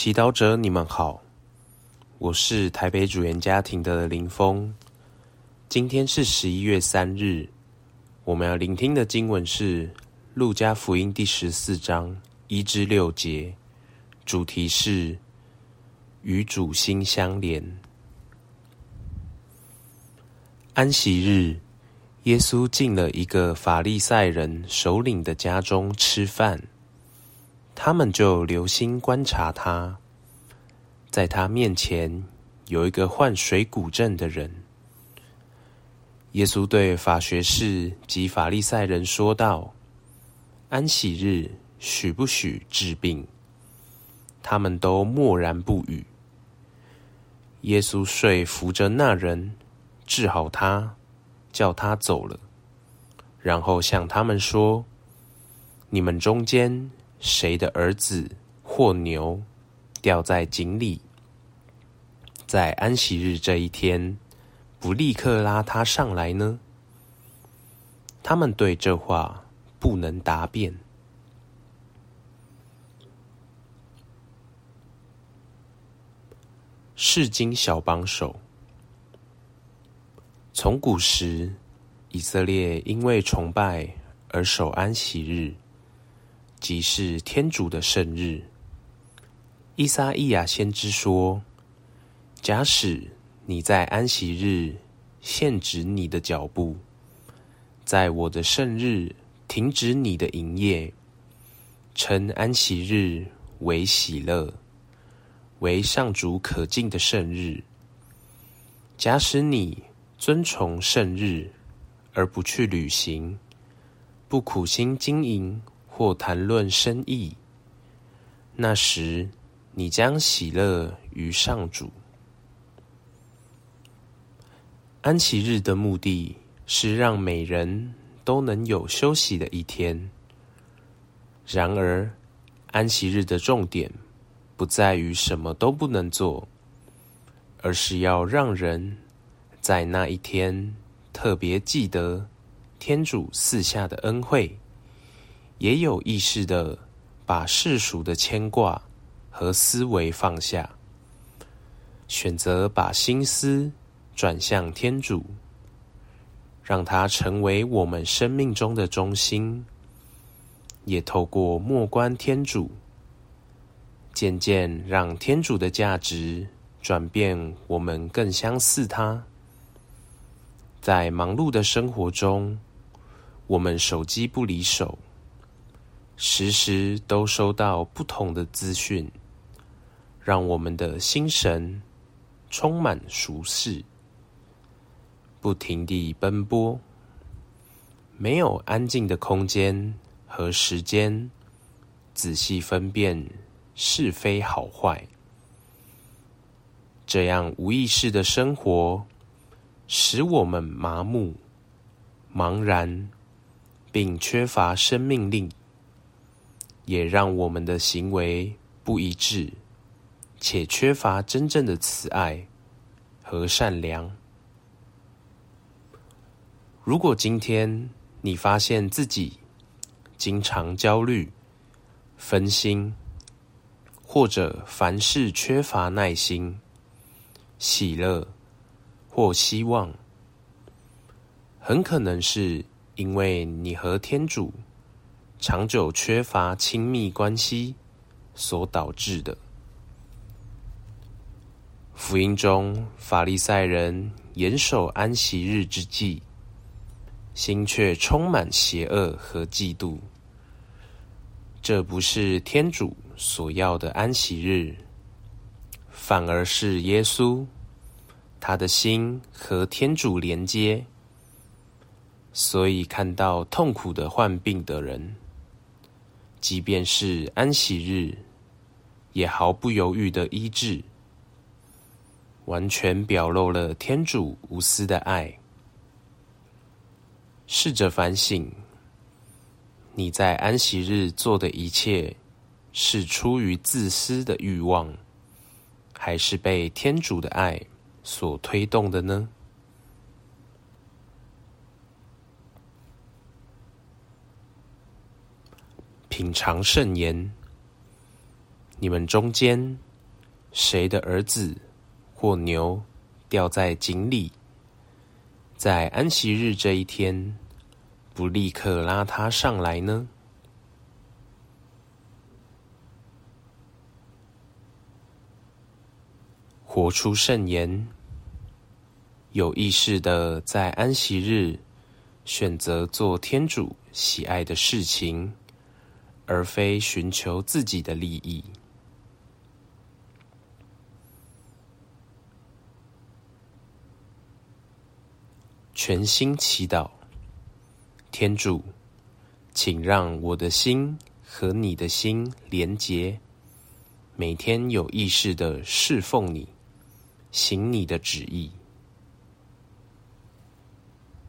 祈祷者，你们好，我是台北主言家庭的林峰。今天是十一月三日，我们要聆听的经文是《路加福音》第十四章一至六节，主题是与主心相连。安息日，耶稣进了一个法利赛人首领的家中吃饭。他们就留心观察他，在他面前有一个患水谷症的人。耶稣对法学士及法利赛人说道：“安息日许不许治病？”他们都默然不语。耶稣遂扶着那人，治好他，叫他走了，然后向他们说：“你们中间。”谁的儿子或牛掉在井里，在安息日这一天，不立刻拉他上来呢？他们对这话不能答辩。释经小帮手，从古时，以色列因为崇拜而守安息日。即是天主的圣日。伊撒伊亚先知说：“假使你在安息日限止你的脚步，在我的圣日停止你的营业，称安息日为喜乐，为上主可敬的圣日。假使你尊崇圣日而不去履行，不苦心经营。”或谈论生意，那时你将喜乐于上主。安息日的目的是让每人都能有休息的一天。然而，安息日的重点不在于什么都不能做，而是要让人在那一天特别记得天主赐下的恩惠。也有意识地把世俗的牵挂和思维放下，选择把心思转向天主，让他成为我们生命中的中心，也透过默观天主，渐渐让天主的价值转变，我们更相似他。在忙碌的生活中，我们手机不离手。时时都收到不同的资讯，让我们的心神充满俗事，不停地奔波，没有安静的空间和时间仔细分辨是非好坏。这样无意识的生活，使我们麻木、茫然，并缺乏生命力。也让我们的行为不一致，且缺乏真正的慈爱和善良。如果今天你发现自己经常焦虑、分心，或者凡事缺乏耐心、喜乐或希望，很可能是因为你和天主。长久缺乏亲密关系所导致的。福音中，法利赛人严守安息日之际，心却充满邪恶和嫉妒。这不是天主所要的安息日，反而是耶稣，他的心和天主连接，所以看到痛苦的患病的人。即便是安息日，也毫不犹豫的医治，完全表露了天主无私的爱。试着反省，你在安息日做的一切，是出于自私的欲望，还是被天主的爱所推动的呢？品尝圣言，你们中间谁的儿子或牛掉在井里，在安息日这一天，不立刻拉他上来呢？活出圣言，有意识的在安息日选择做天主喜爱的事情，而非寻求自己的利益。全心祈祷，天主，请让我的心和你的心连结，每天有意识的侍奉你，行你的旨意。